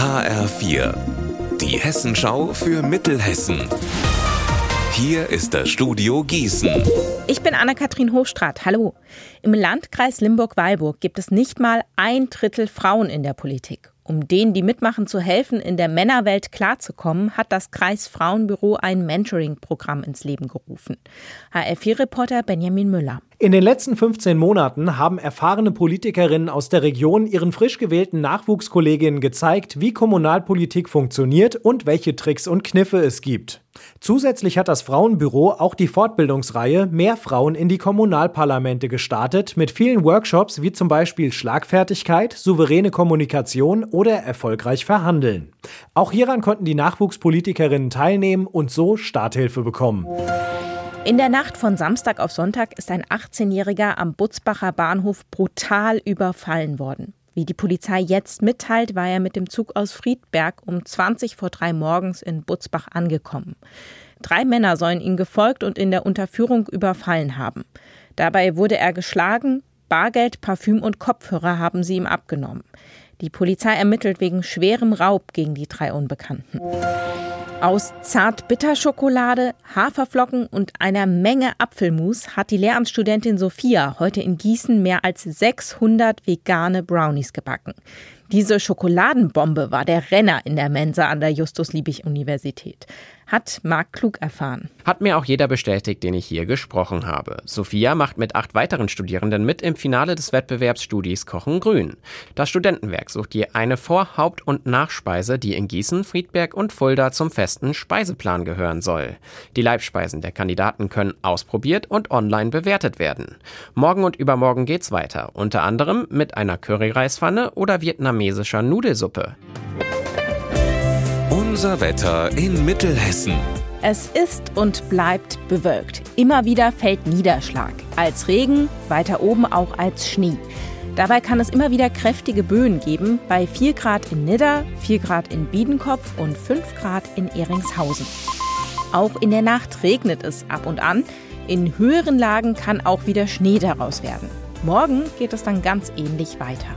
HR4, die Hessenschau für Mittelhessen. Hier ist das Studio Gießen. Ich bin Anna-Kathrin Hochstrat. Hallo. Im Landkreis Limburg-Weilburg gibt es nicht mal ein Drittel Frauen in der Politik. Um denen, die mitmachen, zu helfen, in der Männerwelt klarzukommen, hat das Kreisfrauenbüro ein Mentoring-Programm ins Leben gerufen. HR4-Reporter Benjamin Müller. In den letzten 15 Monaten haben erfahrene Politikerinnen aus der Region ihren frisch gewählten Nachwuchskolleginnen gezeigt, wie Kommunalpolitik funktioniert und welche Tricks und Kniffe es gibt. Zusätzlich hat das Frauenbüro auch die Fortbildungsreihe Mehr Frauen in die Kommunalparlamente gestartet mit vielen Workshops wie zum Beispiel Schlagfertigkeit, souveräne Kommunikation oder erfolgreich verhandeln. Auch hieran konnten die Nachwuchspolitikerinnen teilnehmen und so Starthilfe bekommen. In der Nacht von Samstag auf Sonntag ist ein 18-Jähriger am Butzbacher Bahnhof brutal überfallen worden. Wie die Polizei jetzt mitteilt, war er mit dem Zug aus Friedberg um 20 vor drei morgens in Butzbach angekommen. Drei Männer sollen ihn gefolgt und in der Unterführung überfallen haben. Dabei wurde er geschlagen, Bargeld, Parfüm und Kopfhörer haben sie ihm abgenommen. Die Polizei ermittelt wegen schwerem Raub gegen die drei Unbekannten. Aus Zartbitterschokolade, Haferflocken und einer Menge Apfelmus hat die Lehramtsstudentin Sophia heute in Gießen mehr als 600 vegane Brownies gebacken. Diese Schokoladenbombe war der Renner in der Mensa an der Justus-Liebig-Universität. Hat Marc Klug erfahren. Hat mir auch jeder bestätigt, den ich hier gesprochen habe. Sophia macht mit acht weiteren Studierenden mit im Finale des Wettbewerbs Studis Kochen Grün. Das Studentenwerk sucht je eine Vor-, Haupt- und Nachspeise, die in Gießen, Friedberg und Fulda zum festen Speiseplan gehören soll. Die Leibspeisen der Kandidaten können ausprobiert und online bewertet werden. Morgen und übermorgen geht's weiter, unter anderem mit einer Curryreispfanne oder vietnamesischer Nudelsuppe. Unser Wetter in Mittelhessen. Es ist und bleibt bewölkt. Immer wieder fällt Niederschlag. Als Regen, weiter oben auch als Schnee. Dabei kann es immer wieder kräftige Böen geben, bei 4 Grad in Nidda, 4 Grad in Biedenkopf und 5 Grad in Eringshausen. Auch in der Nacht regnet es ab und an. In höheren Lagen kann auch wieder Schnee daraus werden. Morgen geht es dann ganz ähnlich weiter.